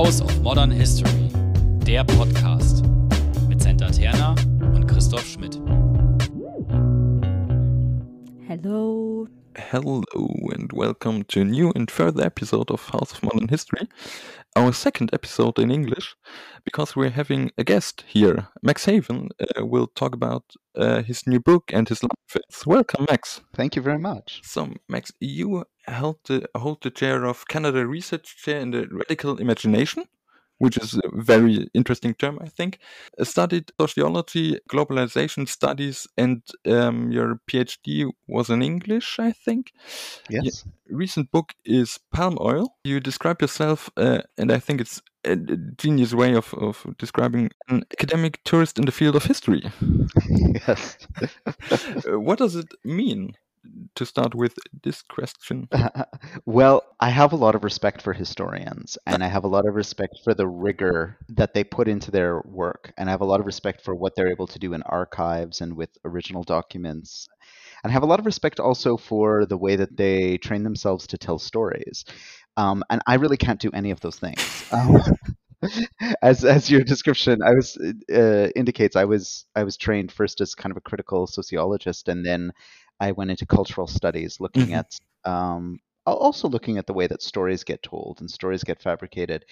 House of Modern History, der Podcast mit Senta Terna und Christoph Schmidt. Hello. Hello and welcome to a new and further episode of House of Modern History. Our second episode in English, because we're having a guest here. Max Haiven uh, will talk about uh, his new book and his life. Welcome, Max. Thank you very much. So, Max, you held the, hold the chair of Canada Research Chair in the Radical Imagination which is a very interesting term, I think. Studied sociology, globalization studies, and um, your PhD was in English, I think. Yes. Your recent book is Palm Oil. You describe yourself, uh, and I think it's a genius way of, of describing an academic tourist in the field of history. yes. Uh, what does it mean? To start with this question? well, I have a lot of respect for historians, and I have a lot of respect for the rigor that they put into their work, and I have a lot of respect for what they're able to do in archives and with original documents. And I have a lot of respect also for the way that they train themselves to tell stories. Um, and I really can't do any of those things. Um, as as your description I was uh, indicates, I was I was trained first as kind of a critical sociologist, and then I went into cultural studies, looking mm-hmm. at um, also looking at the way that stories get told and stories get fabricated.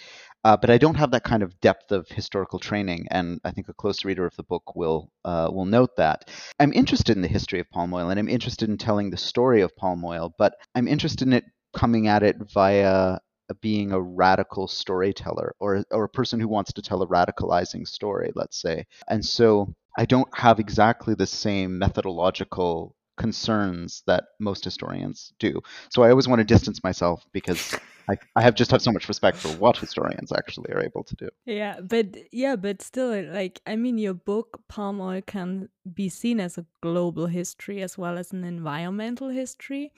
Uh, but I don't have that kind of depth of historical training, and I think a close reader of the book will uh, will note that. I'm interested in the history of palm oil, and I'm interested in telling the story of palm oil, but I'm interested in it coming at it via being a radical storyteller or or a person who wants to tell a radicalizing story, let's say. And so I don't have exactly the same methodological concerns that most historians do. So I always want to distance myself because I, I have just have so much respect for what historians actually are able to do. Yeah, but yeah, but still, like I mean, your book Palm Oil can be seen as a global history as well as an environmental history.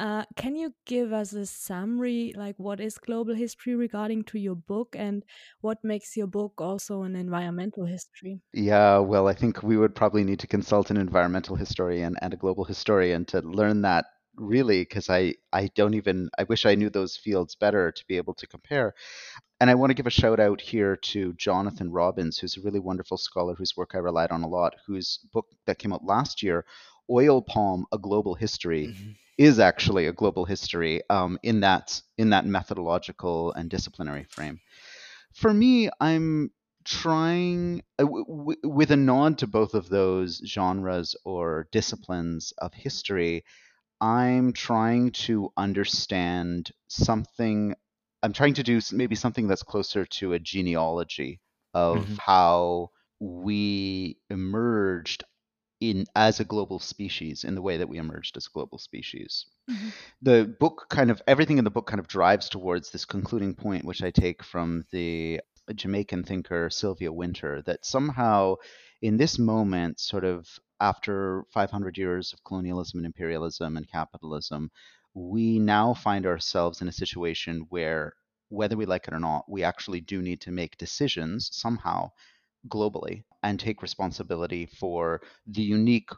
Uh, can you give us a summary, like what is global history regarding to your book, and what makes your book also an environmental history? Yeah, well, I think we would probably need to consult an environmental historian and a global historian to learn that really, because I I don't even I wish I knew those fields better to be able to compare. And I want to give a shout out here to Jonathan Robins, who's a really wonderful scholar whose work I relied on a lot, whose book that came out last year, Oil Palm: A Global History. Mm-hmm is actually a global history um, in that in that methodological and disciplinary frame. For me, I'm trying uh, w- with a nod to both of those genres or disciplines of history. I'm trying to understand something. I'm trying to do maybe something that's closer to a genealogy of mm-hmm. how we emerged in as a global species in the way that we emerged as a global species. Mm-hmm. The book kind of everything in the book kind of drives towards this concluding point, which I take from the Jamaican thinker Sylvia Wynter, that somehow in this moment, sort of after 500 years of colonialism and imperialism and capitalism, we now find ourselves in a situation where, whether we like it or not, we actually do need to make decisions somehow globally and take responsibility for the unique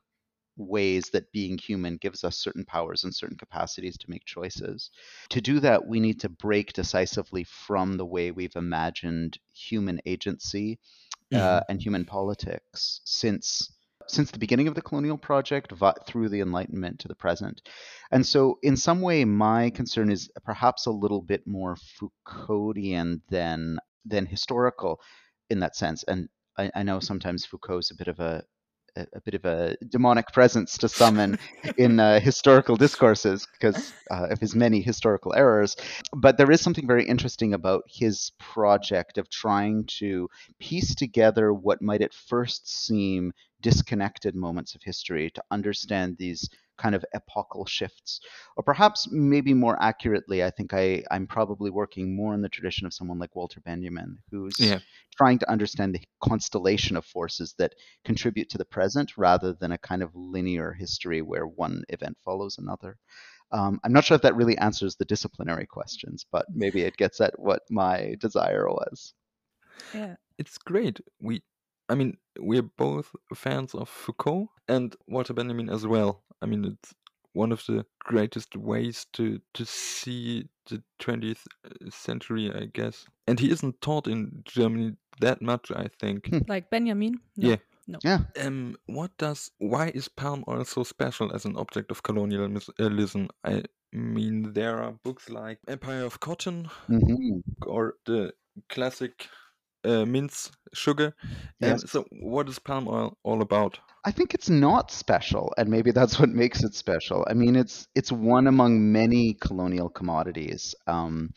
ways that being human gives us certain powers and certain capacities to make choices. To do that, we need to break decisively from the way we've imagined human agency uh, mm-hmm. uh, and human politics since since the beginning of the colonial project through the enlightenment to the present and so in some way my concern is perhaps a little bit more foucauldian than than historical in that sense. And I, I know sometimes Foucault's a bit of a a, bit of a demonic presence to summon in uh, historical discourses because uh, of his many historical errors. But there is something very interesting about his project of trying to piece together what might at first seem disconnected moments of history to understand these kind of epochal shifts. Or perhaps, maybe more accurately, I think I, I'm probably working more in the tradition of someone like Walter Benjamin, who's yeah. trying to understand the constellation of forces that contribute to the present rather than a kind of linear history where one event follows another. Um, I'm not sure if that really answers the disciplinary questions, but maybe it gets at what my desire was. Yeah. It's great. We I mean, we're both fans of Foucault and Walter Benjamin as well. I mean, it's one of the greatest ways to to see the 20th uh, century, I guess. and he isn't taught in Germany that much, I think. Hmm. Like Benjamin? No. Yeah. No. Yeah. Um, what does why is palm oil so special as an object of colonialism? I mean, there are books like Empire of Cotton hmm or the classic uh, Mintz sugar. Um, so, what is palm oil all about? I think it's not special, and maybe that's what makes it special. I mean, it's it's one among many colonial commodities. Um,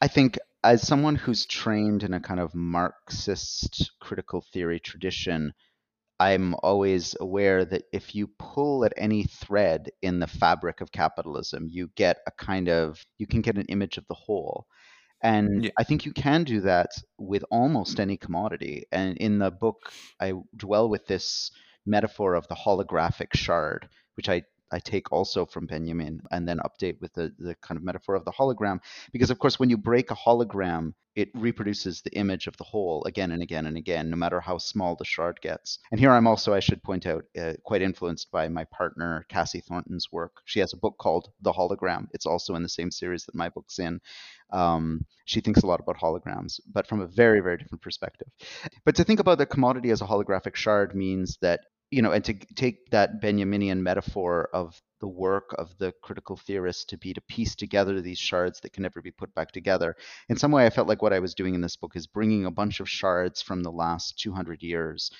I think as someone who's trained in a kind of Marxist critical theory tradition, I'm always aware that if you pull at any thread in the fabric of capitalism, you get a kind of you can get an image of the whole. And Yeah. I think you can do that with almost any commodity. And in the book, I dwell with this metaphor of the holographic shard, which I, I take also from Benjamin and then update with the, the kind of metaphor of the hologram. Because, of course, when you break a hologram, it reproduces the image of the whole again and again and again, no matter how small the shard gets. And here I'm also, I should point out, uh, quite influenced by my partner, Cassie Thornton's work. She has a book called The Hologram. It's also in the same series that my book's in. Um, she thinks a lot about holograms, but from a very, very different perspective. But to think about the commodity as a holographic shard means that, you know, and to take that Benjaminian metaphor of the work of the critical theorist to be to piece together these shards that can never be put back together. In some way, I felt like what I was doing in this book is bringing a bunch of shards from the last 200 years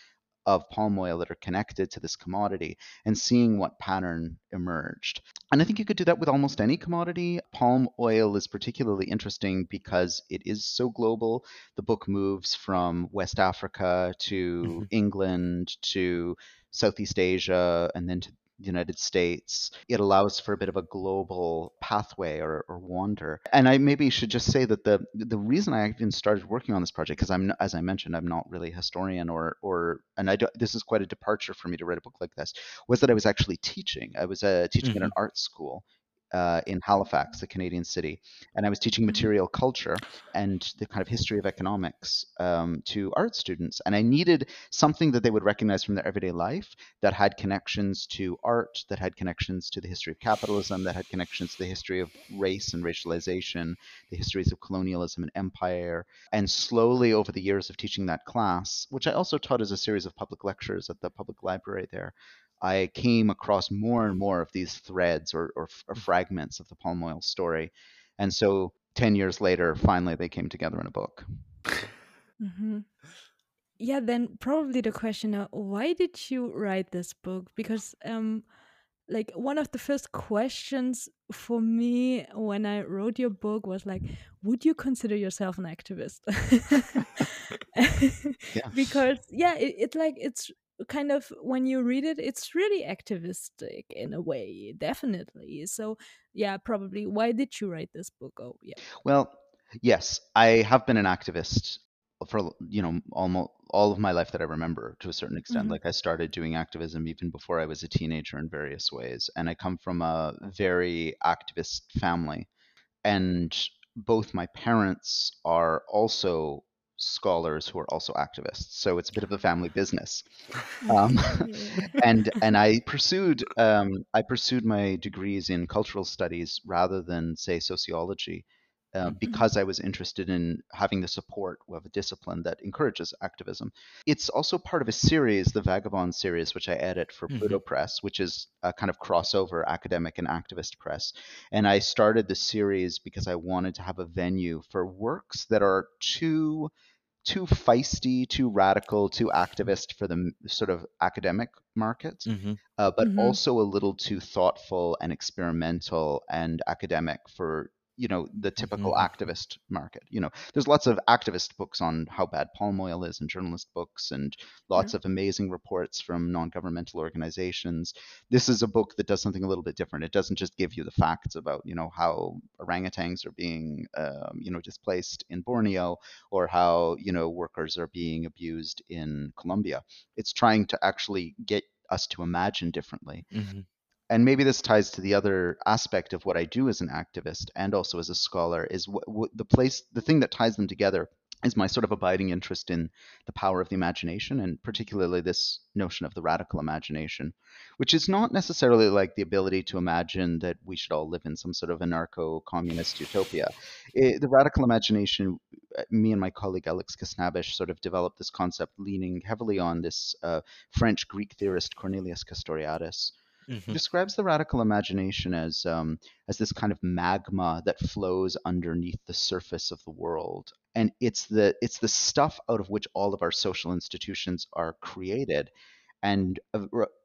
of palm oil that are connected to this commodity and seeing what pattern emerged. And I think you could do that with almost any commodity. Palm oil is particularly interesting because it is so global. The book moves from West Africa to Mhm. England to Southeast Asia and then to the United States. It allows for a bit of a global pathway or, or wander. And I maybe should just say that the the reason I even started working on this project, because I'm as I mentioned, I'm not really a historian or or and I do, this is quite a departure for me to write a book like this, was that I was actually teaching. I was uh, teaching at an art school uh, in Halifax, a Canadian city, and I was teaching Mhm. material culture and the kind of history of economics um, to art students. And I needed something that they would recognize from their everyday life that had connections to art, that had connections to the history of capitalism, that had connections to the history of race and racialization, the histories of colonialism and empire. And slowly over the years of teaching that class, which I also taught as a series of public lectures at the public library there, I came across more and more of these threads or, or, or fragments of the palm oil story. And so 10 years later, finally they came together in a book. hmm Yeah, then probably the question uh, why did you write this book? Because um like one of the first questions for me when I wrote your book was like, would you consider yourself an activist? Yeah. Because yeah, it, it like it's kind of when you read it, it's really activistic in a way, definitely. So yeah, probably why did you write this book? Oh yeah. Well, yes, I have been an activist for you know almost all of my life that I remember to a certain extent. Mhm. Like I started doing activism even before I was a teenager in various ways, and I come from a very activist family, and both my parents are also scholars who are also activists. So it's a bit of a family business. Um, and and I pursued um, I pursued my degrees in cultural studies rather than say sociology uh, Mhm. because I was interested in having the support of a discipline that encourages activism. It's also part of a series, the Vagabond series, which I edit for Mhm. Pluto Press, which is a kind of crossover academic and activist press. And I started the series because I wanted to have a venue for works that are too too feisty, too radical, too activist for the sort of academic market, hmm uh, but Mhm. also a little too thoughtful and experimental and academic for you know the typical Mhm. activist market. You know, there's lots of activist books on how bad palm oil is, and journalist books, and lots of amazing reports from non-governmental organizations. This is a book that does something a little bit different. It doesn't just give you the facts about you know how orangutans are being um, you know displaced in Borneo or how you know workers are being abused in Colombia. It's trying to actually get us to imagine differently hmm and maybe this ties to the other aspect of what I do as an activist and also as a scholar is what, the place the thing that ties them together is my sort of abiding interest in the power of the imagination and particularly this notion of the radical imagination, which is not necessarily like the ability to imagine that we should all live in some sort of anarcho communist utopia. It, the radical imagination, uh, me and my colleague Alex Khasnabish sort of developed this concept leaning heavily on this uh, French Greek theorist Cornelius Castoriadis. Mm-hmm. describes the radical imagination as um, as this kind of magma that flows underneath the surface of the world, and it's the it's the stuff out of which all of our social institutions are created. And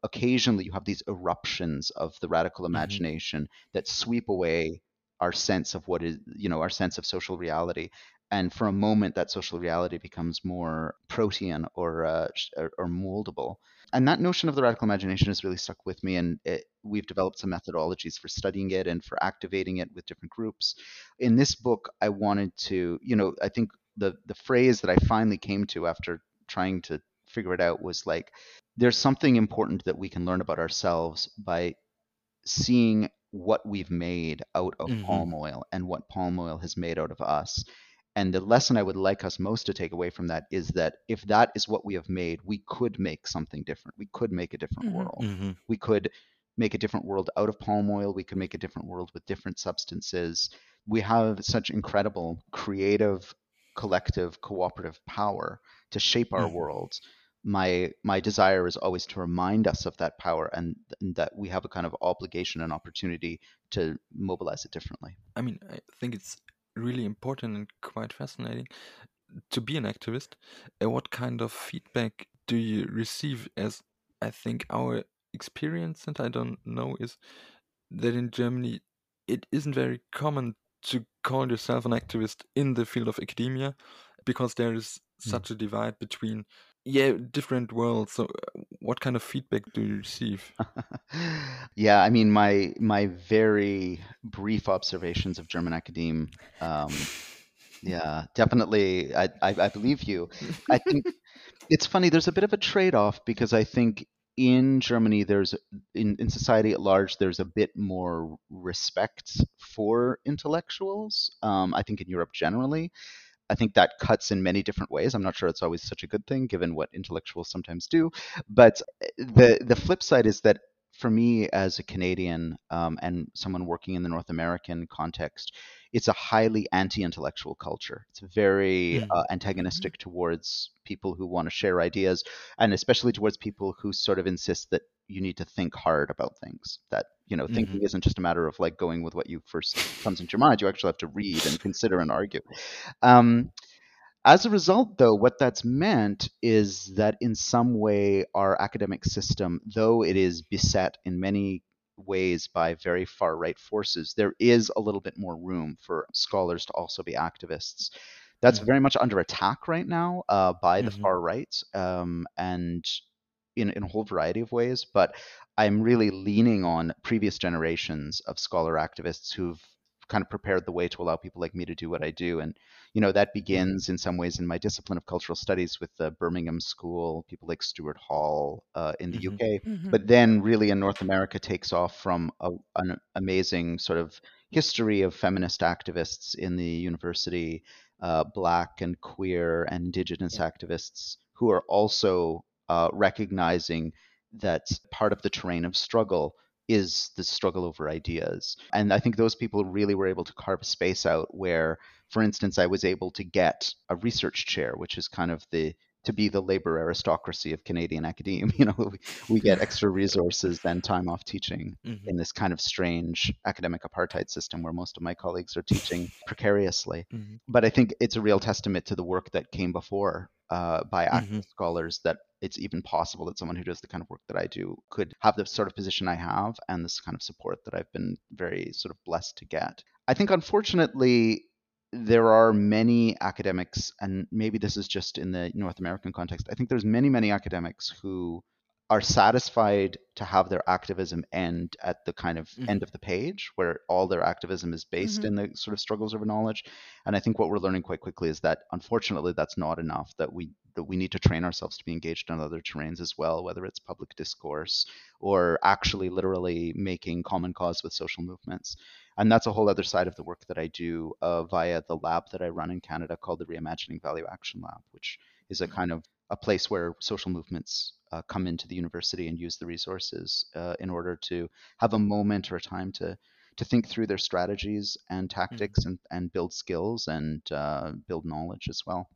occasionally, you have these eruptions of the radical mm-hmm. imagination mm-hmm. that sweep away our sense of what is, you know, our sense of social reality and for a moment that social reality becomes more protean or uh, or, or, moldable and that notion of the radical imagination has really stuck with me and it, we've developed some methodologies for studying it and for activating it with different groups in this book i wanted to you know i think the the phrase that i finally came to after trying to figure it out was like there's something important that we can learn about ourselves by seeing what we've made out of mm-hmm. palm oil and what palm oil has made out of us and the lesson I would like us most to take away from that is that if that is what we have made, we could make something different. We could make a different mm-hmm. world. Mm-hmm. We could make a different world out of palm oil. We could make a different world with different substances. We have such incredible creative, collective, cooperative power to shape our mm-hmm. worlds. My my desire is always to remind us of that power and, and that we have a kind of obligation and opportunity to mobilize it differently. I mean, I think it's really important and quite fascinating to be an activist. Uh, what kind of feedback do you receive? As I think our experience, and I don't know, is that in Germany it isn't very common to call yourself an activist in the field of academia because there is mm. such a divide between yeah different worlds so uh, what kind of feedback do you receive? Yeah i mean my my very brief observations of german academe um, yeah definitely I, I, I believe you. I think it's funny there's a bit of a trade-off because i think in germany there's in, in society at large there's a bit more respect for intellectuals um, i think in europe generally I think that cuts in many different ways. I'm not sure it's always such a good thing, given what intellectuals sometimes do. But eh, the the flip side is that for me as a Canadian um, and someone working in the North American context, it's a highly anti-intellectual culture. It's very mm. uh, antagonistic mm-hmm. towards people who want to share ideas, and especially towards people who sort of insist that you need to think hard about things. That you know, mm-hmm. thinking isn't just a matter of like going with what you first comes into your mind. You actually have to read and consider and argue. Um, as a result, though, what that's meant is that in some way our academic system, though it is beset in many ways by very far right forces, there is a little bit more room for scholars to also be activists. That's mm-hmm. very much under attack right now uh, by the mm-hmm. far right um, and in, in a whole variety of ways. But I'm really leaning on previous generations of scholar activists who've kind of prepared the way to allow people like me to do what I do. And, you know, that mm-hmm. begins in some ways in my discipline of cultural studies with the Birmingham School, people like Stuart Hall uh, in the mm-hmm. UK. Mm-hmm. But then really in North America takes off from a, an amazing sort of history of feminist activists in the university, uh, black and queer and indigenous yeah. activists who are also uh, recognizing that part of the terrain of struggle is the struggle over ideas. And I think those people really were able to carve a space out where, for instance, I was able to get a research chair, which is kind of the to be the labor aristocracy of Canadian academia. You know, we, get extra resources than time off teaching mm-hmm. in this kind of strange academic apartheid system where most of my colleagues are teaching precariously. Mm-hmm. But I think it's a real testament to the work that came before uh, by active mm-hmm. scholars that it's even possible that someone who does the kind of work that I do could have the sort of position I have and this kind of support that I've been very sort of blessed to get. I think, unfortunately, there are many academics, and maybe this is just in the North American context. I think there's many, many academics who are satisfied to have their activism end at the kind of Mhm. end of the page where all their activism is based Mhm. in the sort of struggles over knowledge and i think what we're learning quite quickly is that unfortunately that's not enough that we that we need to train ourselves to be engaged on other terrains as well whether it's public discourse or actually literally making common cause with social movements and that's a whole other side of the work that i do uh, via the lab that i run in canada called the reimagining value action lab which is a kind of a place where social movements uh, come into the university and use the resources uh, in order to have a moment or a time to to think through their strategies and tactics and, and build skills and uh, build knowledge as well.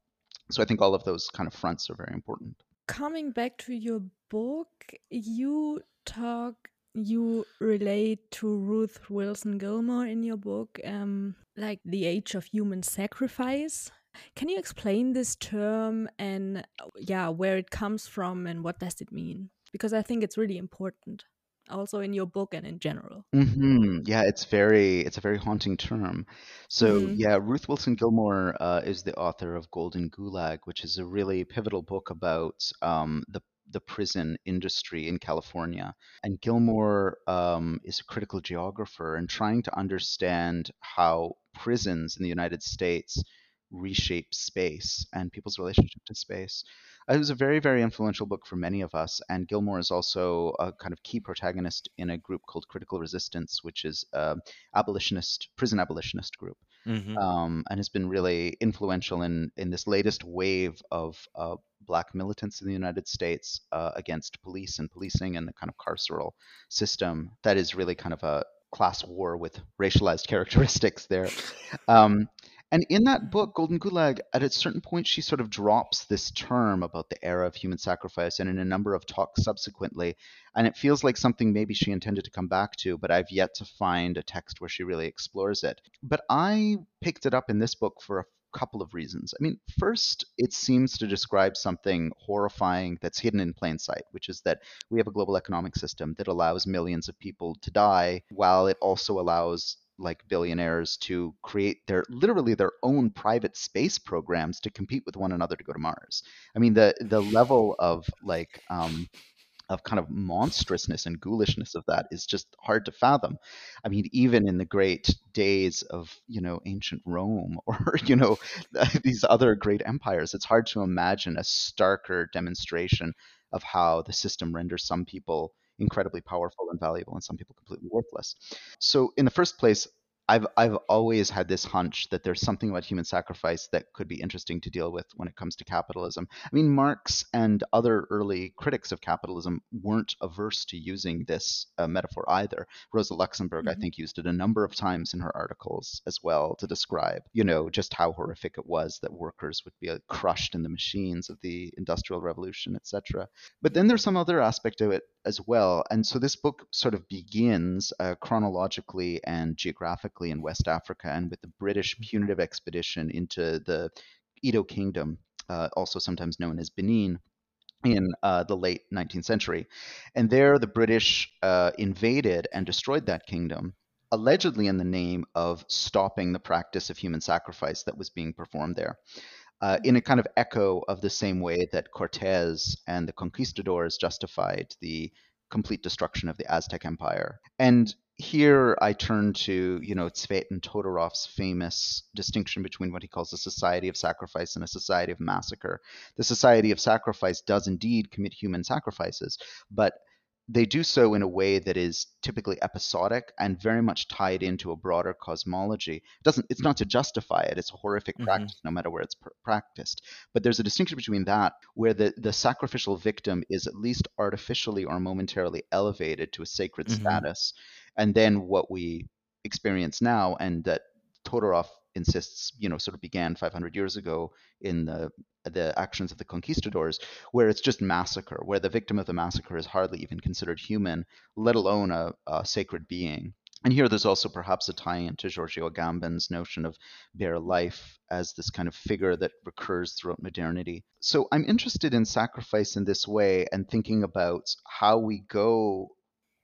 So I think all of those kind of fronts are very important. Coming back to your book, you talk, you relate to Ruth Wilson Gilmore in your book, um, like the age of human sacrifice. Can you explain this term and yeah, where it comes from and what does it mean? Because I think it's really important, also in your book and in general. hmm Yeah, it's very it's a very haunting term. So Mhm. yeah, Ruth Wilson Gilmore uh, is the author of Golden Gulag, which is a really pivotal book about um, the the prison industry in California. And Gilmore um, is a critical geographer and trying to understand how prisons in the United States reshape space and people's relationship to space. Uh, It was a very, very influential book for many of us, and Gilmore is also a kind of key protagonist in a group called Critical Resistance, which is a abolitionist prison abolitionist group, Mhm. um, and has been really influential in in this latest wave of uh, black militants in the United States uh, against police and policing and the kind of carceral system that is really kind of a class war with racialized characteristics there. Um, and in that mm-hmm. book, Golden Gulag, at a certain point, she sort of drops this term about the era of human sacrifice and in a number of talks subsequently. And it feels like something maybe she intended to come back to, but I've yet to find a text where she really explores it. But I picked it up in this book for a couple of reasons. I mean, first, it seems to describe something horrifying that's hidden in plain sight, which is that we have a global economic system that allows millions of people to die while it also allows like billionaires to create their literally their own private space programs to compete with one another to go to Mars. I mean the the level of like um of kind of monstrousness and ghoulishness of that is just hard to fathom. I mean, even in the great days of you know ancient Rome or you know these other great empires, it's hard to imagine a starker demonstration of how the system renders some people incredibly powerful and valuable and some people completely worthless. So in the first place, I've I've always had this hunch that there's something about human sacrifice that could be interesting to deal with when it comes to capitalism. I mean, Marx and other early critics of capitalism weren't averse to using this uh, metaphor either. Rosa Luxemburg, I Mhm. think, used it a number of times in her articles as well to describe, you know, just how horrific it was that workers would be uh, crushed in the machines of the Industrial Revolution, etc. But then there's some other aspect of it as well. And so this book sort of begins uh, chronologically and geographically in West Africa and with the British punitive expedition into the Edo Kingdom, uh, also sometimes known as Benin. In uh, the late 19th century. And there, the British uh, invaded and destroyed that kingdom, allegedly in the name of stopping the practice of human sacrifice that was being performed there uh, in a kind of echo of the same way that Cortez and the conquistadors justified the complete destruction of the Aztec Empire. And here I turn to, you know, Tzvetan Todorov's famous distinction between what he calls a society of sacrifice and a society of massacre. The society of sacrifice does indeed commit human sacrifices, but they do so in a way that is typically episodic and very much tied into a broader cosmology. It doesn't it's not to justify it; it's a horrific Mhm. practice, no matter where it's pr- practiced. But there's a distinction between that, where the the sacrificial victim is at least artificially or momentarily elevated to a sacred Mhm. status, and then what we experience now, and that Todorov insists, you know, sort of began 500 years ago in the the actions of the conquistadors, where it's just massacre, where the victim of the massacre is hardly even considered human, let alone a, a sacred being. And here there's also perhaps a tie in to Giorgio Agamben's notion of bare life as this kind of figure that recurs throughout modernity. So I'm interested in sacrifice in this way and thinking about how we go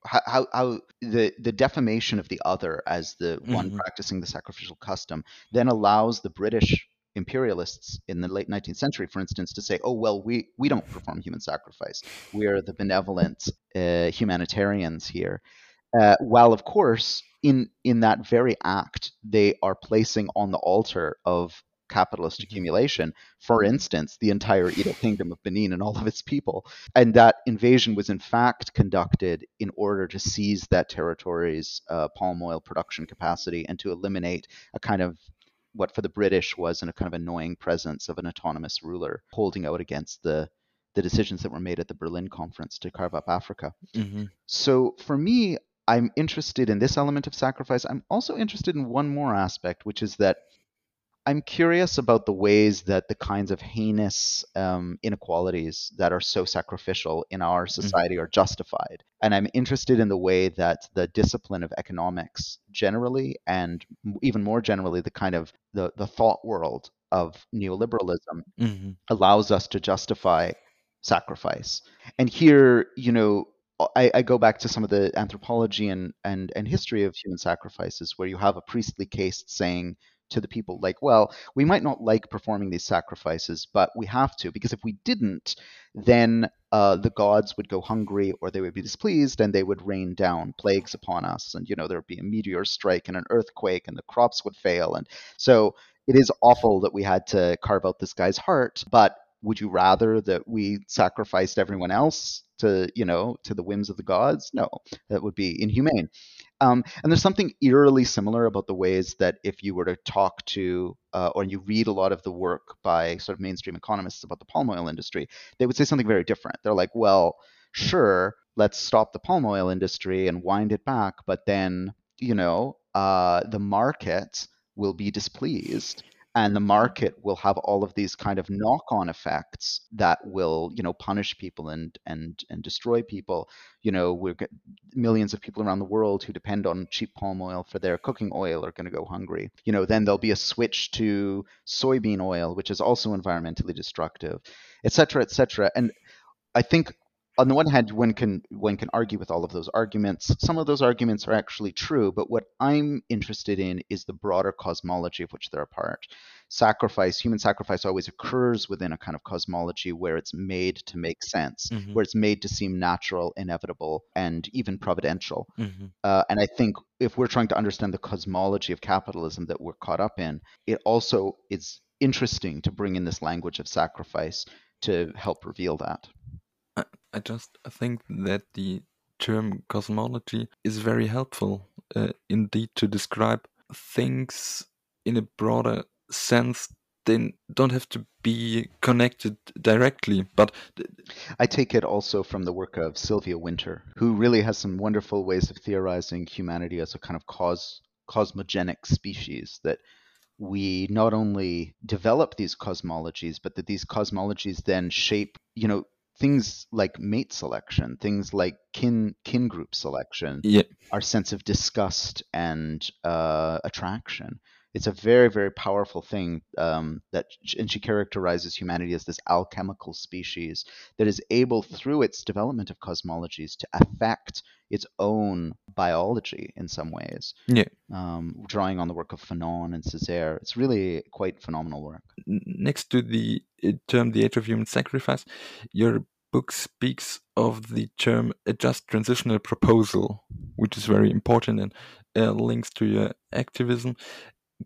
how, how, how the, the defamation of the other as the one Mhm. practicing the sacrificial custom then allows the British imperialists in the late 19th century, for instance, to say, oh, well, we, we don't perform human sacrifice. We're the benevolent uh, humanitarians here. Uh, while, of course, in, in that very act, they are placing on the altar of capitalist mm-hmm. accumulation, for instance, the entire Edo Kingdom of Benin and all of its people. And that invasion was in fact conducted in order to seize that territory's uh, palm oil production capacity and to eliminate a kind of what for the British was a kind of annoying presence of an autonomous ruler holding out against the the decisions that were made at the Berlin conference to carve up Africa. Mm-hmm. So for me, I'm interested in this element of sacrifice. I'm also interested in one more aspect, which is that I'm curious about the ways that the kinds of heinous um, inequalities that are so sacrificial in our mm-hmm. society mm-hmm. are justified. And I'm interested in the way that the discipline of economics generally, and even more generally, the kind of the, the thought world of neoliberalism mm-hmm. allows us to justify sacrifice. And here, you know, I, I, go back to some of the anthropology and, and, and history of human sacrifices, where you have a priestly caste saying to the people like well we might not like performing these sacrifices but we have to because if we didn't then uh, the gods would go hungry or they would be displeased and they would rain down plagues upon us and you know there would be a meteor strike and an earthquake and the crops would fail and so it is awful that we had to carve out this guy's heart but would you rather that we sacrificed everyone else to you know to the whims of the gods? No that would be inhumane um, and there's something eerily similar about the ways that if you were to talk to uh, or you read a lot of the work by sort of mainstream economists about the palm oil industry they would say something very different. They're like well sure let's stop the palm oil industry and wind it back but then you know uh, the market will be displeased and the market will have all of these kind of knock-on effects that will you know punish people and and and destroy people. You know got millions of people around the world who depend on cheap palm oil for their cooking oil are going to go hungry. You know then there'll be a switch to soybean oil which is also environmentally destructive et cetera et cetera. And i think on the one hand, one can one can argue with all of those arguments. Some of those arguments are actually true, but what I'm interested in is the broader cosmology of which they're a part. Sacrifice, human sacrifice, always occurs within a kind of cosmology where it's made to make sense, mm-hmm. where it's made to seem natural, inevitable, and even providential. Mm-hmm. Uh, and I think if we're trying to understand the cosmology of capitalism that we're caught up in, it also is interesting to bring in this language of sacrifice to help reveal that. I just think that the term cosmology is very helpful uh, indeed to describe things in a broader sense. They don't have to be connected directly but i take it also from the work of sylvia wynter who really has some wonderful ways of theorizing humanity as a kind of cos cosmogenic species that we not only develop these cosmologies but that these cosmologies then shape you know things like mate selection, things like kin kin group selection, yeah. our sense of disgust and uh, attraction. It's a very very powerful thing um, that, and she characterizes humanity as this alchemical species that is able, through its development of cosmologies, to affect its own biology in some ways. Yeah. Um, drawing on the work of Fanon and Césaire, it's really quite phenomenal work. Next to the uh, term "the age of human sacrifice," your book speaks of the term a just transitional proposal, which is very important and uh, links to your activism.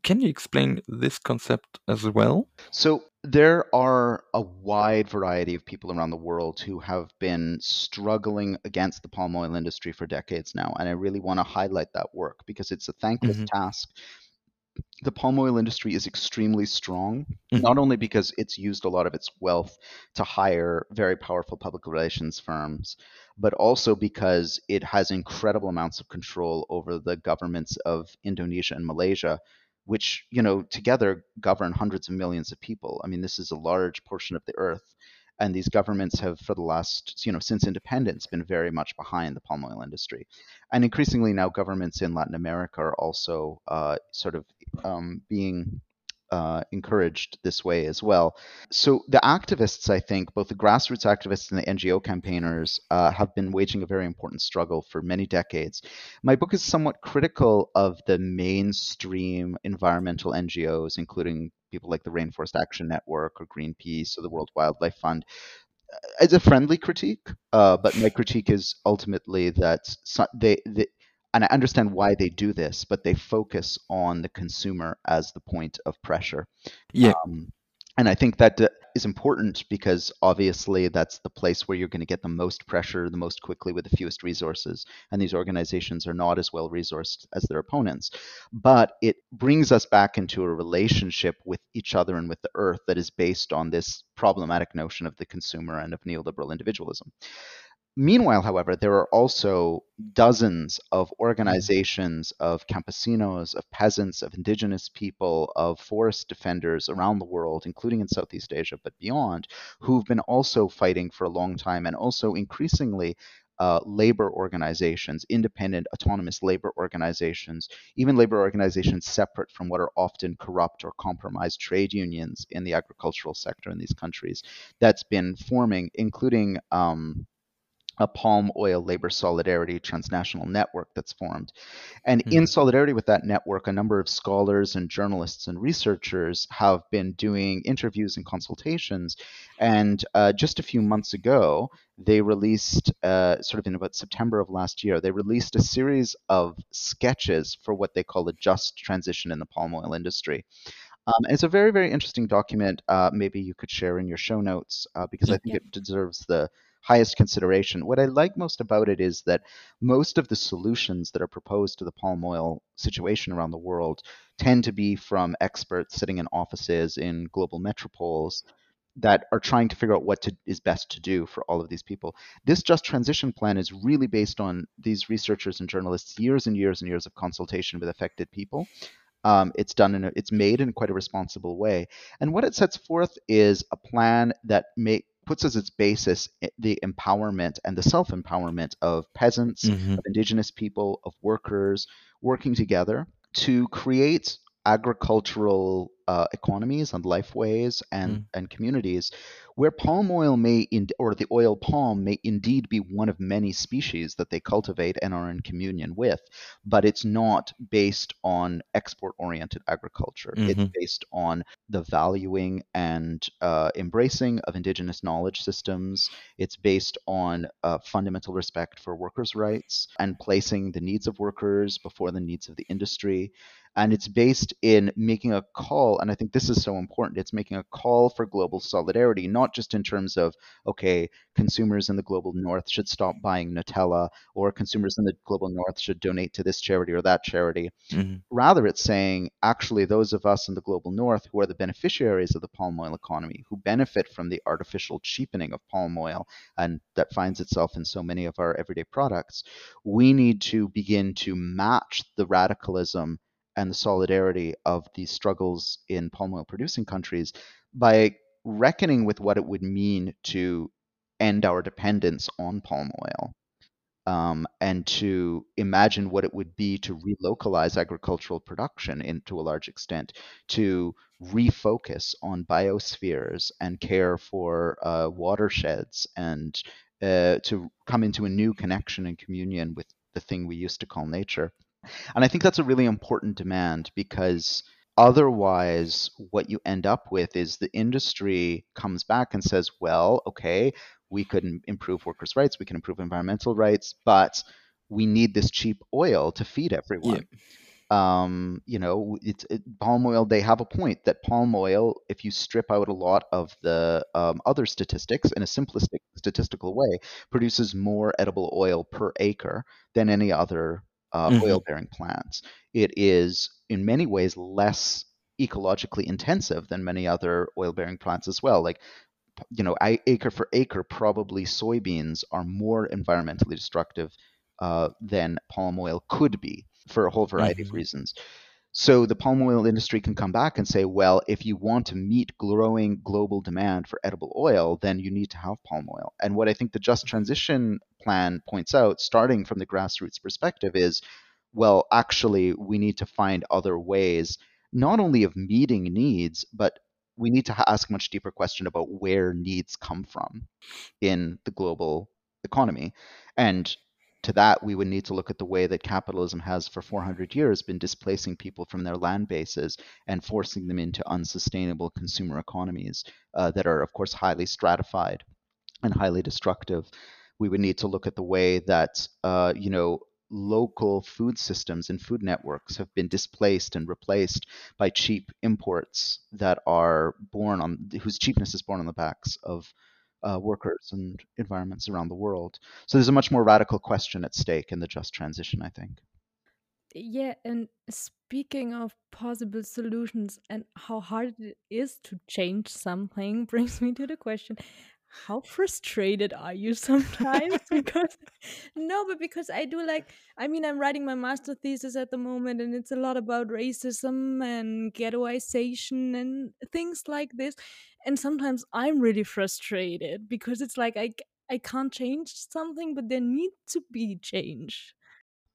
Can you explain this concept as well? So, there are a wide variety of people around the world who have been struggling against the palm oil industry for decades now. And I really want to highlight that work because it's a thankless mm-hmm. task the palm oil industry is extremely strong, mm-hmm. not only because it's used a lot of its wealth to hire very powerful public relations firms, but also because it has incredible amounts of control over the governments of Indonesia and Malaysia, which, you know, together govern hundreds of millions of people. I mean, this is a large portion of the earth and these governments have for the last you know since independence been very much behind the palm oil industry and increasingly now governments in latin america are also uh, sort of um, being uh, encouraged this way as well. So the activists, I think, both the grassroots activists and the NGO campaigners, uh, have been waging a very important struggle for many decades. My book is somewhat critical of the mainstream environmental NGOs, including people like the Rainforest Action Network or Greenpeace or the World Wildlife Fund. It's a friendly critique, uh, but my critique is ultimately that they, they and I understand why they do this, but they focus on the consumer as the point of pressure. Yeah. Um, and I think that uh, important because obviously that's the place where you're going to get the most pressure the most quickly with the fewest resources. And these organizations are not as well resourced as their opponents. But it brings us back into a relationship with each other and with the earth that is based on this problematic notion of the consumer and of neoliberal individualism. Meanwhile, however, there are also dozens of organizations of campesinos, of peasants, of indigenous people, of forest defenders around the world, including in Southeast Asia, but beyond, who've been also fighting for a long time and also increasingly uh, labor organizations, independent, autonomous labor organizations, even labor organizations separate from what are often corrupt or compromised trade unions in the agricultural sector in these countries, that's been forming, including. Um, a palm oil labor solidarity transnational network that's formed. And mm-hmm. in solidarity with that network, a number of scholars and journalists and researchers have been doing interviews and consultations. And uh, just a few months ago, they released, uh, sort of in about September of last year, they released a series of sketches for what they call a just transition in the palm oil industry. Um, it's a very, very interesting document. Uh, maybe you could share in your show notes uh, because I think yeah. it deserves the highest consideration. What I like most about it is that most of the solutions that are proposed to the palm oil situation around the world tend to be from experts sitting in offices in global metropoles that are trying to figure out what to, is best to do for all of these people. This just transition plan is really based on these researchers and journalists' years and years and years of consultation with affected people. Um, it's done in a, it's made in quite a responsible way, and what it sets forth is a plan that make puts as its basis the empowerment and the self empowerment of peasants, mm-hmm. of indigenous people, of workers working together to create agricultural uh, economies and lifeways and, mm. and communities where palm oil may in, or the oil palm may indeed be one of many species that they cultivate and are in communion with but it's not based on export oriented agriculture mm-hmm. it's based on the valuing and uh, embracing of indigenous knowledge systems it's based on uh, fundamental respect for workers rights and placing the needs of workers before the needs of the industry and it's based in making a call and i think this is so important it's making a call for global solidarity not just in terms of okay consumers in the global north should stop buying nutella or consumers in the global north should donate to this charity or that charity mm-hmm. rather it's saying actually those of us in the global north who are the beneficiaries of the palm oil economy who benefit from the artificial cheapening of palm oil and that finds itself in so many of our everyday products we need to begin to match the radicalism and the solidarity of these struggles in palm oil producing countries by reckoning with what it would mean to end our dependence on palm oil um, and to imagine what it would be to relocalize agricultural production in, to a large extent, to refocus on biospheres and care for uh, watersheds and uh, to come into a new connection and communion with the thing we used to call nature. And I think that's a really important demand because otherwise, what you end up with is the industry comes back and says, well, okay, we could improve workers' rights, we can improve environmental rights, but we need this cheap oil to feed everyone. Yeah. Um, you know, it's it, palm oil. They have a point that palm oil, if you strip out a lot of the um, other statistics in a simplistic statistical way, produces more edible oil per acre than any other uh, mm-hmm. oil bearing plants. It is, in many ways, less ecologically intensive than many other oil bearing plants as well. Like, you know, acre for acre, probably soybeans are more environmentally destructive uh, than palm oil could be for a whole variety mm-hmm. of reasons. So the palm oil industry can come back and say, well, if you want to meet growing global demand for edible oil, then you need to have palm oil. And what I think the Just Transition Plan points out, starting from the grassroots perspective, is well, actually, we need to find other ways, not only of meeting needs, but we need to ask a much deeper question about where needs come from in the global economy. And to that, we would need to look at the way that capitalism has for 400 years been displacing people from their land bases and forcing them into unsustainable consumer economies uh, that are, of course, highly stratified and highly destructive. We would need to look at the way that, uh, you know, local food systems and food networks have been displaced and replaced by cheap imports that are born on whose cheapness is born on the backs of uh, workers and environments around the world. So there's a much more radical question at stake in the just transition, I think. Yeah, and speaking of possible solutions and how hard it is to change something brings me to the question how frustrated are you sometimes because no but because i do like i mean i'm writing my master thesis at the moment and it's a lot about racism and ghettoization and things like this. And sometimes i'm really frustrated because it's like i i can't change something but there needs to be change.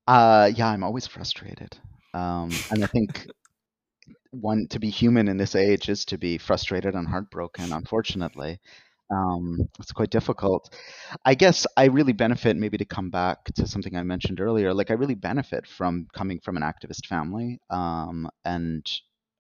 Uh yeah i'm always frustrated. Um and i think one to be human in this age is to be frustrated and heartbroken unfortunately um, it's quite difficult. I guess I really benefit, maybe to come back to something I mentioned earlier. Like I really benefit from coming from an activist family um, and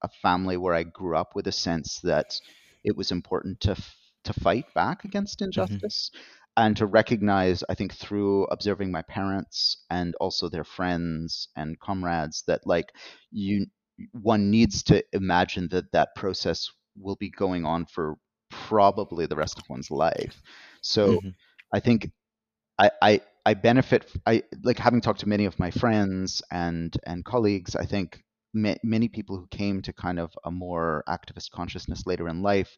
a family where I grew up with a sense that it was important to f- to fight back against mm-hmm. injustice mm-hmm. and to recognize, I think, through observing my parents and also their friends and comrades that like you one needs to imagine that that process will be going on for probably the rest of one's life. So mm-hmm. I think I, I I benefit. I like having talked to many of my friends and and colleagues. I think ma- many people who came to kind of a more activist consciousness later in life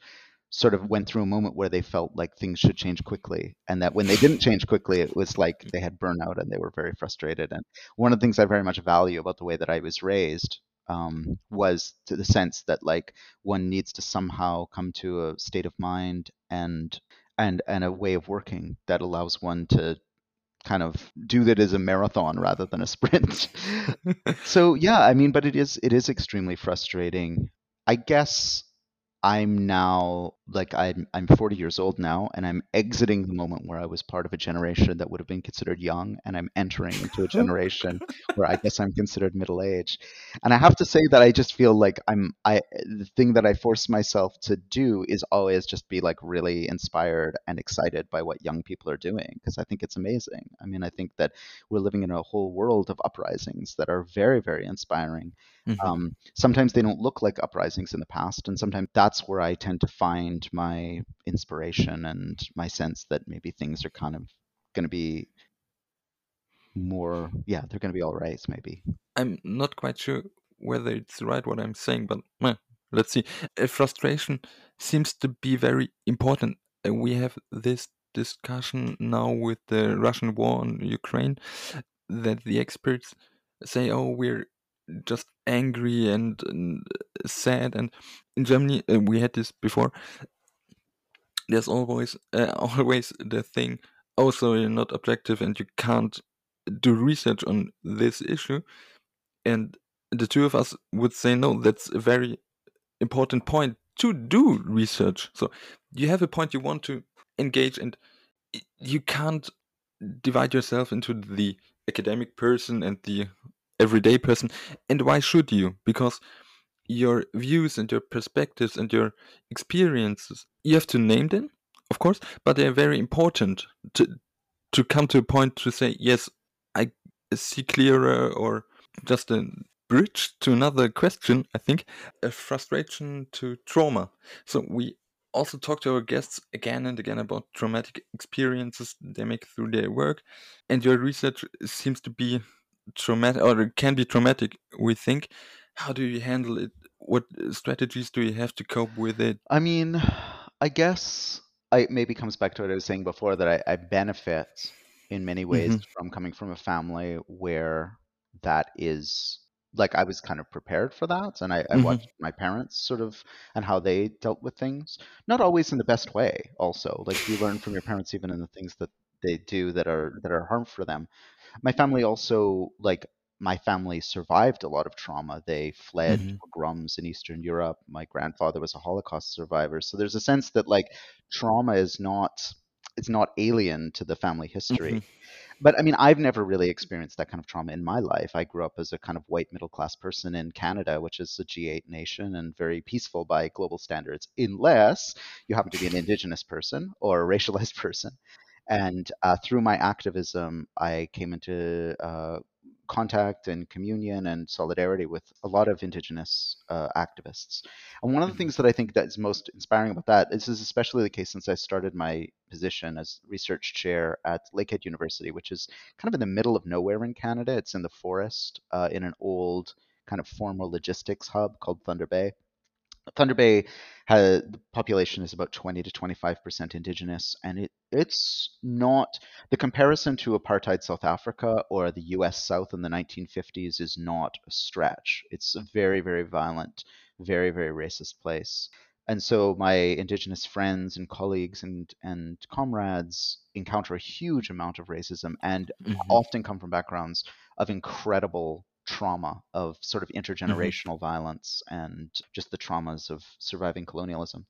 sort of went through a moment where they felt like things should change quickly and that when they didn't change quickly it was like they had burnout and they were very frustrated and one of the things i very much value about the way that i was raised um, was to the sense that like one needs to somehow come to a state of mind and and and a way of working that allows one to kind of do that as a marathon rather than a sprint. so yeah, I mean, but it is it is extremely frustrating. I guess I'm now like I'm I'm 40 years old now, and I'm exiting the moment where I was part of a generation that would have been considered young, and I'm entering into a generation where I guess I'm considered middle age. And I have to say that I just feel like I'm I the thing that I force myself to do is always just be like really inspired and excited by what young people are doing because I think it's amazing. I mean, I think that we're living in a whole world of uprisings that are very very inspiring Mm-hmm. Um, sometimes they don't look like uprisings in the past, and sometimes that's where I tend to find my inspiration and my sense that maybe things are kind of going to be more, yeah, they're going to be all right, maybe. I'm not quite sure whether it's right what I'm saying, but let's see. A frustration seems to be very important. Uh, we have this discussion now with the Russian war on Ukraine that the experts say, oh, we're just angry and, and sad. And in Germany, uh, we had this before. There's always uh, always the thing. Also, you're not objective, and you can't do research on this issue. And the two of us would say, no, that's a very important point to do research. So you have a point you want to engage, and you can't divide yourself into the academic person and the everyday person. And why should you? Because your views and your perspectives and your experiences, you have to name them, of course, but they're very important to to come to a point to say, yes, I see clearer or just a bridge to another question, I think, a frustration to trauma. So we also talk to our guests again and again about traumatic experiences they make through their work. And your research seems to be traumatic or it can be traumatic we think how do you handle it what strategies do you have to cope with it i mean i guess i maybe comes back to what i was saying before that i, I benefit in many ways mm-hmm. from coming from a family where that is like I was kind of prepared for that, and I, I mm-hmm. watched my parents sort of and how they dealt with things. Not always in the best way. Also, like you learn from your parents even in the things that they do that are that are harmful for them my family also like my family survived a lot of trauma. They fled mm-hmm. pogroms in Eastern Europe. My grandfather was a Holocaust survivor. So there's a sense that like trauma is not it's not alien to the family history. Mhm. But I mean, I've never really experienced that kind of trauma in my life. I grew up as a kind of white middle class person in Canada, which is a G8 nation and very peaceful by global standards, unless you happen to be an indigenous person or a racialized person. And uh, through my activism, I came into uh, contact and communion and solidarity with a lot of indigenous uh, activists. And one of the Mhm. things that I think that's most inspiring about that, this is especially the case since I started my position as research chair at Lakehead University, which is kind of in the middle of nowhere in Canada. It's in the forest uh, in an old kind of formal logistics hub called Thunder Bay. Thunder Bay has the population is about 20 to 25 percent indigenous, and it it's not the comparison to apartheid South Africa or the U.S. South in the 1950s is not a stretch. It's a very very violent, very very racist place, and so my indigenous friends and colleagues and and comrades encounter a huge amount of racism and Mhm. often come from backgrounds of incredible trauma of sort of Mm-hmm. intergenerational violence and just the traumas of surviving colonialism.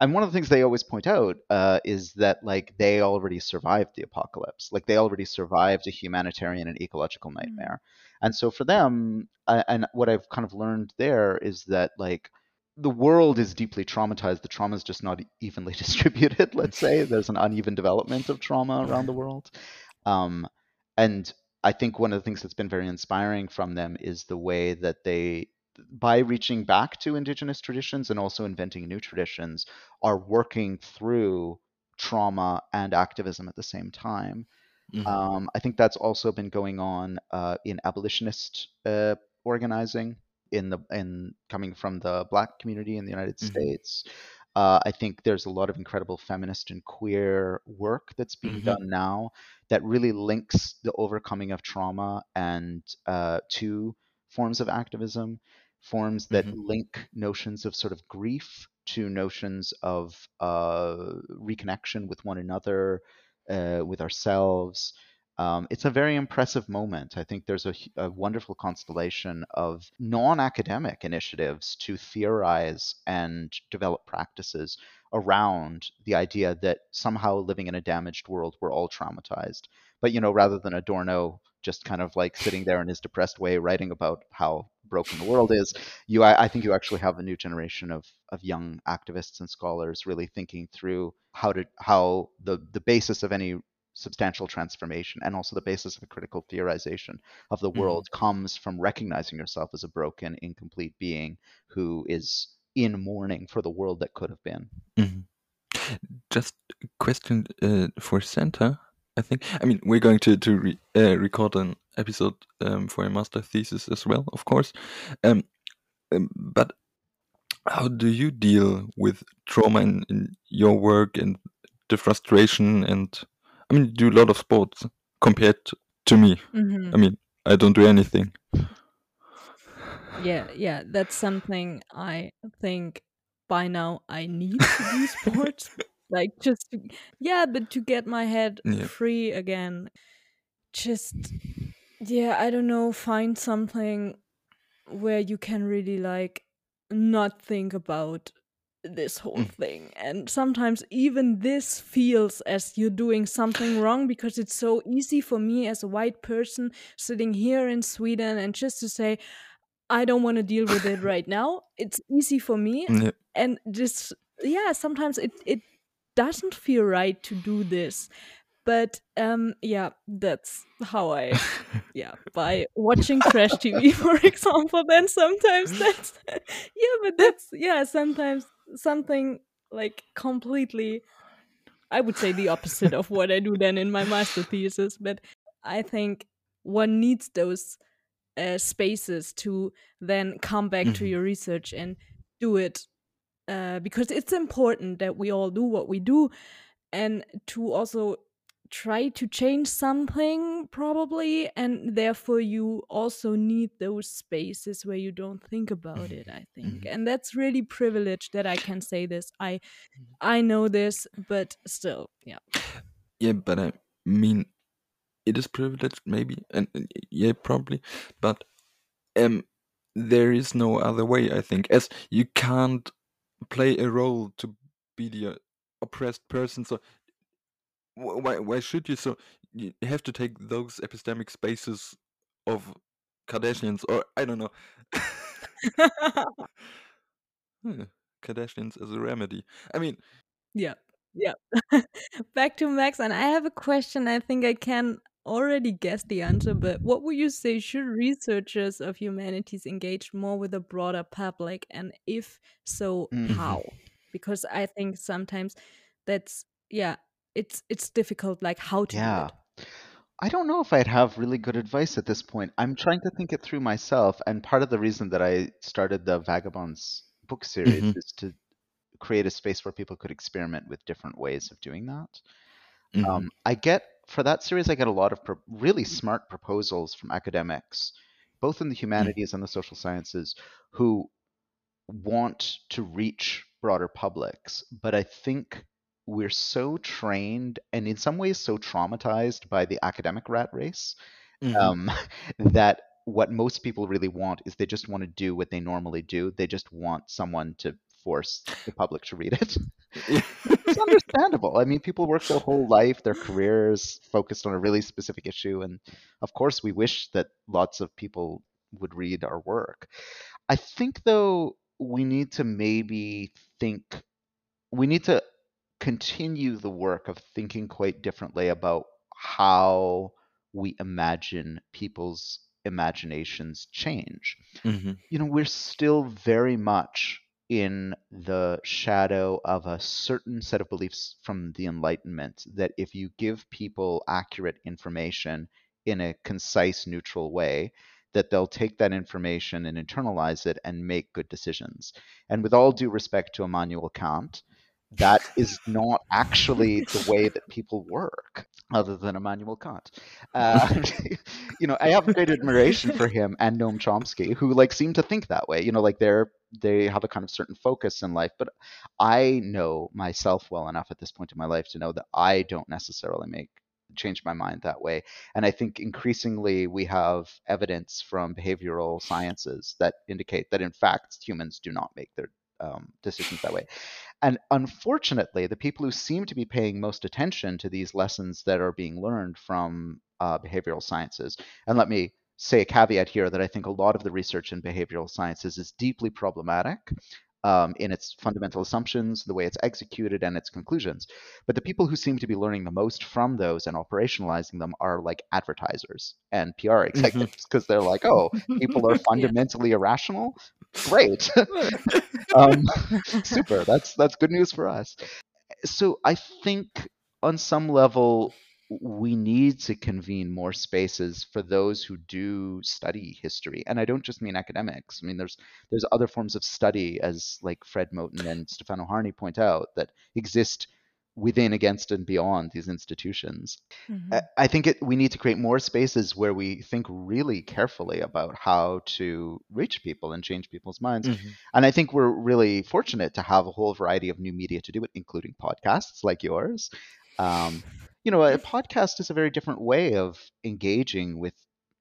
And one of the things they always point out uh, is that like they already survived the apocalypse, like they already survived a humanitarian and ecological nightmare. And so for them, uh, and what I've kind of learned there is that like the world is deeply traumatized. The trauma is just not evenly distributed. Let's say there's an uneven development of trauma around the world. Um, and I think one of the things that's been very inspiring from them is the way that they, by reaching back to indigenous traditions and also inventing new traditions, are working through trauma and activism at the same time. Mhm. Um, I think that's also been going on uh, in abolitionist uh, organizing in the in coming from the Black community in the United Mhm. States. Uh, I think there's a lot of incredible feminist and queer work that's being Mhm. done now that really links the overcoming of trauma and uh, to forms of activism, forms that Mhm. link notions of sort of grief to notions of uh, reconnection with one another, uh, with ourselves. Um, it's a very impressive moment. I think there's a, a wonderful constellation of non academic initiatives to theorize and develop practices around the idea that somehow living in a damaged world, we're all traumatized. But, you know, rather than Adorno just kind of like sitting there in his depressed way writing about how broken the world is, you I, I think you actually have a new generation of of young activists and scholars really thinking through how to how the the basis of any substantial transformation and also the basis of a critical theorization of the Mhm. world comes from recognizing yourself as a broken incomplete being who is in mourning for the world that could have been Mhm. Just a question uh, for Santa. I think. I mean, we're going to to re- uh, record an episode um, for a master thesis as well, of course. Um, um, but how do you deal with trauma in, in your work and the frustration? And I mean, do a lot of sports compared to, me. Mhm. I mean, I don't do anything. Yeah, yeah, that's something I think by now I need to do sports. like just to, yeah, but to get my head Yeah. free again. Just yeah, I don't know, find something where you can really like not think about this whole Mm. thing. And sometimes even this feels as you're doing something wrong because it's so easy for me as a white person sitting here in Sweden and just to say, I don't want to deal with it right now. It's easy for me. Yeah. And just, yeah, sometimes it, it doesn't feel right to do this. But um yeah, that's how I yeah, by watching trash TV for example, then sometimes that's yeah, but that's yeah, sometimes something like completely I would say the opposite of what I do then in my master thesis, but I think one needs those uh, spaces to then come back to Mhm. your research and do it uh, because it's important that we all do what we do and to also try to change something probably and therefore you also need those spaces where you don't think about it i think Mhm. and that's really privileged that i can say this i i know this but still yeah Yeah, but I mean, it is privileged, maybe, and and yeah, probably, but um, there is no other way. I think, as you can't play a role to be the oppressed person. So why why should you so you have to take those epistemic spaces of Kardashians or I don't know Hmm, Kardashians as a remedy. I mean, yeah, yeah. Back to Max, and I have a question. I think I can already guess the answer, but what would you say should researchers of humanities engage more with a broader public, and if so, Mhm. how? Because I think sometimes that's yeah, it's it's difficult, like how to do Yeah. it. I don't know if I'd have really good advice at this point. I'm trying to think it through myself, and part of the reason that I started the Vagabonds book series Mhm. is to create a space where people could experiment with different ways of doing that. mhm, Um, I get for that series, I get a lot of pro- really smart proposals from academics, both in the humanities and the social sciences, who want to reach broader publics. But I think we're so trained and in some ways so traumatized by the academic rat race mhm. um, that what most people really want is they just want to do what they normally do. They just want someone to force the public to read it. it's understandable. I mean, people work their whole life, their careers focused on a really specific issue, and of course, we wish that lots of people would read our work. I think, though, we need to maybe think, we need to continue the work of thinking quite differently about how we imagine people's imaginations change Mhm, you know, we're still very much in the shadow of a certain set of beliefs from the Enlightenment that if you give people accurate information in a concise, neutral way, that they'll take that information and internalize it and make good decisions. And with all due respect to Immanuel Kant, that is not actually the way that people work, other than Immanuel Kant. Uh, you know, I have great admiration for him and Noam Chomsky, who like seem to think that way. You know, like they're they have a kind of certain focus in life. But I know myself well enough at this point in my life to know that I don't necessarily make change my mind that way. And I think increasingly we have evidence from behavioral sciences that indicate that in fact humans do not make their um, decisions that way. And unfortunately, the people who seem to be paying most attention to these lessons that are being learned from uh, behavioral sciences, and let me say a caveat here that I think a lot of the research in behavioral sciences is deeply problematic um, in its fundamental assumptions, the way it's executed, and its conclusions. But the people who seem to be learning the most from those and operationalizing them are like advertisers and PR executives because they're like, oh, people are Yeah. fundamentally irrational. Great. um, super. That's that's good news for us. So I think on some level we need to convene more spaces for those who do study history and i don't just mean academics i mean there's there's other forms of study as like fred moten and stefano harney point out that exist within against and beyond these institutions Mhm. I- I think it, we need to create more spaces where we think really carefully about how to reach people and change people's minds. mhm. And I think we're really fortunate to have a whole variety of new media to do it, including podcasts like yours. Um, you know, a podcast is a very different way of engaging with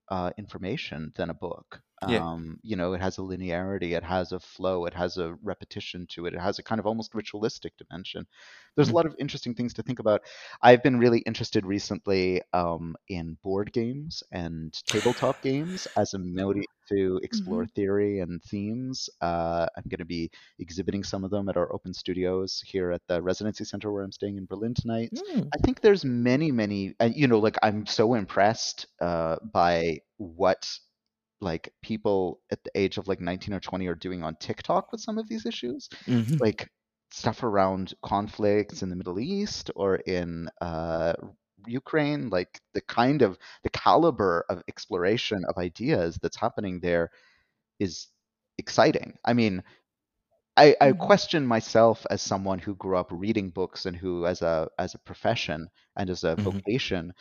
uh, information than a book. Yeah. Um, you know, it has a linearity, it has a flow, it has a repetition to it, it has a kind of almost ritualistic dimension. There's a Mm. lot of interesting things to think about. I've been really interested recently um, in board games and tabletop games as a mode to explore theory and themes. Uh, I'm going to be exhibiting some of them at our open studios here at the residency center where I'm staying in Berlin tonight. Mm. I think there's many, many, and you know, like I'm so impressed uh, by what like people at the age of like 19 or 20 are doing on TikTok with some of these issues Mhm. like stuff around conflicts in the Middle East or in uh, Ukraine, like the kind of the caliber of exploration of ideas that's happening there is exciting. I mean, I, I Mhm. question myself as someone who grew up reading books and who, as a as a profession and as a Mhm. vocation,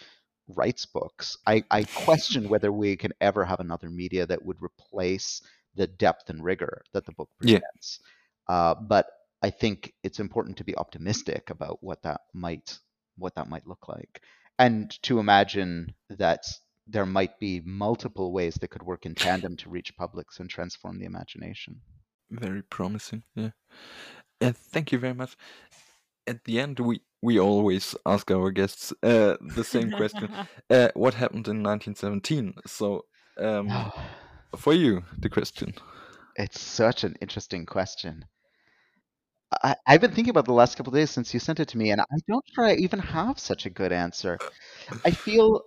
writes books. I, I question whether we can ever have another media that would replace the depth and rigor that the book Yeah. presents. Uh, but I think it's important to be optimistic about what that might what that might look like, and to imagine that there might be multiple ways that could work in tandem to reach publics and transform the imagination. Very promising. Yeah. And thank you very much. At the end, we we always ask our guests uh, the same question. uh, what happened in 1917? So, um, for you, the question. It's such an interesting question. I, I've been thinking about the last couple days since you sent it to me, and I don't sure I even have such a good answer. I feel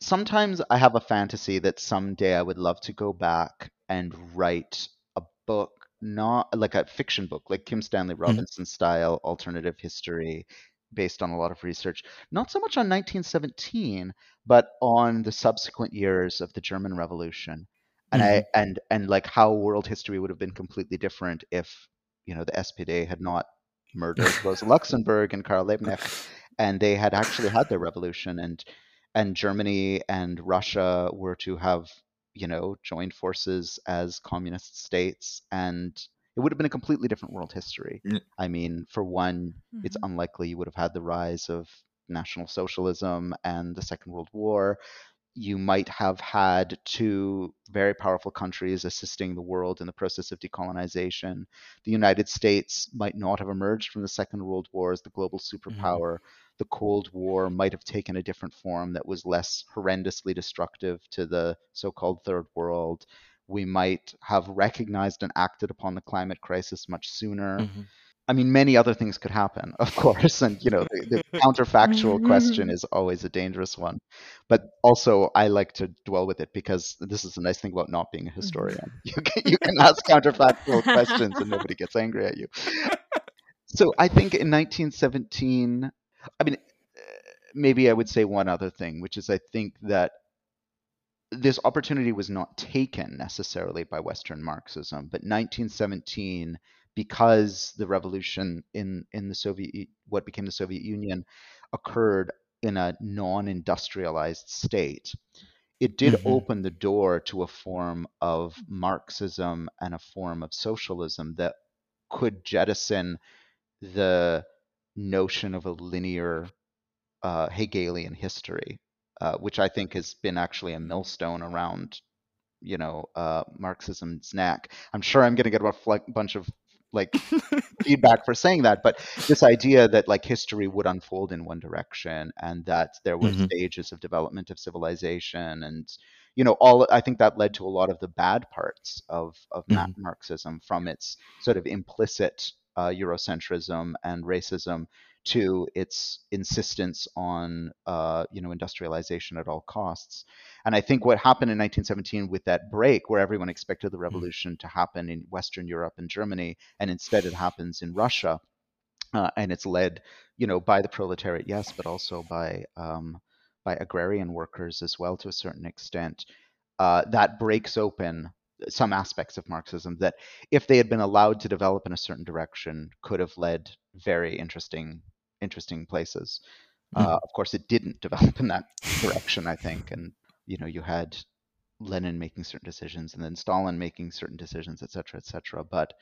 sometimes I have a fantasy that someday I would love to go back and write a book, not like a fiction book, like Kim Stanley Mm-hmm. Robinson style alternative history based on a lot of research. Not so much on 1917, but on the subsequent years of the German Revolution. And I mm-hmm. and and like how world history would have been completely different if, you know, the SPD had not murdered Rosa Luxemburg and Karl Liebknecht and they had actually had their revolution and and Germany and Russia were to have, you know, joined forces as communist states, and it would have been a completely different world history. Yeah. I mean, for one, it's Mhm. unlikely you would have had the rise of National Socialism and the Second World War. You might have had two very powerful countries assisting the world in the process of decolonization. The United States might not have emerged from the Second World War as the global superpower the Cold War might have taken a different form that was less horrendously destructive to the so called Third World. We might have recognized and acted upon the climate crisis much sooner. Mhm. I mean, many other things could happen, of course. And, you know, the, the counterfactual question is always a dangerous one. But also, I like to dwell with it because this is a nice thing about not being a historian. You can, you can ask counterfactual questions and nobody gets angry at you. So I think in 1917, I mean, uh, maybe I would say one other thing, which is I think that this opportunity was not taken necessarily by Western Marxism, but 1917, because the revolution in in the Soviet, what became the Soviet Union, occurred in a non-industrialized state, it did Mhm. open the door to a form of Marxism and a form of socialism that could jettison the notion of a linear uh, Hegelian history, uh, which I think has been actually a millstone around, you know, uh, Marxism's neck. I'm sure I'm going to get a fl- bunch of like feedback for saying that, but this idea that like history would unfold in one direction and that there were Mhm. stages of development of civilization and you know all I think that led to a lot of the bad parts of of Ma- Marxism from its sort of implicit uh, Eurocentrism and racism to its insistence on uh, you know industrialization at all costs. And I think what happened in 1917 with that break, where everyone expected the revolution to happen in Western Europe and Germany, and instead it happens in Russia, uh, and it's led, you know, by the proletariat, yes, but also by um, by agrarian workers as well to a certain extent. Uh, that breaks open some aspects of Marxism that, if they had been allowed to develop in a certain direction, could have led very interesting interesting places. Uh, of course, it didn't develop in that direction, I think, and you know, you had Lenin making certain decisions, and then Stalin making certain decisions, et cetera, et cetera. But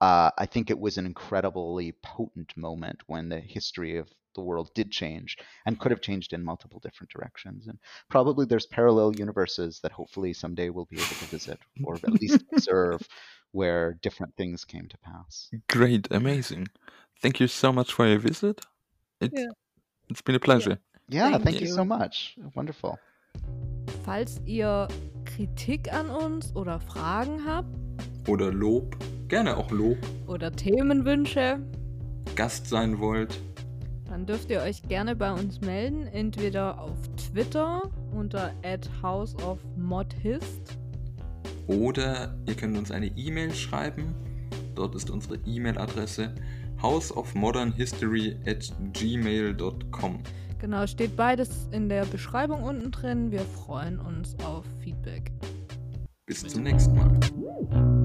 uh, I think it was an incredibly potent moment when the history of the world did change and could have changed in multiple different directions. And probably there's parallel universes that hopefully someday we'll be able to visit or at least observe where different things came to pass. Great, amazing. Thank you so much for your visit. It's, Yeah. it's been a pleasure. Yeah, Thank thank, you. you. so much. Wonderful. Falls ihr Kritik an uns oder Fragen habt Oder Lob, gerne auch Lob, oder Themenwünsche, Gast sein wollt. dann dürft ihr euch gerne bei uns melden, entweder auf Twitter unter @houseofmodhist Oder ihr könnt uns eine E-Mail schreiben. Dort ist unsere E-Mail-Adresse houseofmodernhistory at gmail.com. Genau, steht beides in der Beschreibung unten drin. Wir freuen uns auf Feedback. Bis zum nächsten Mal.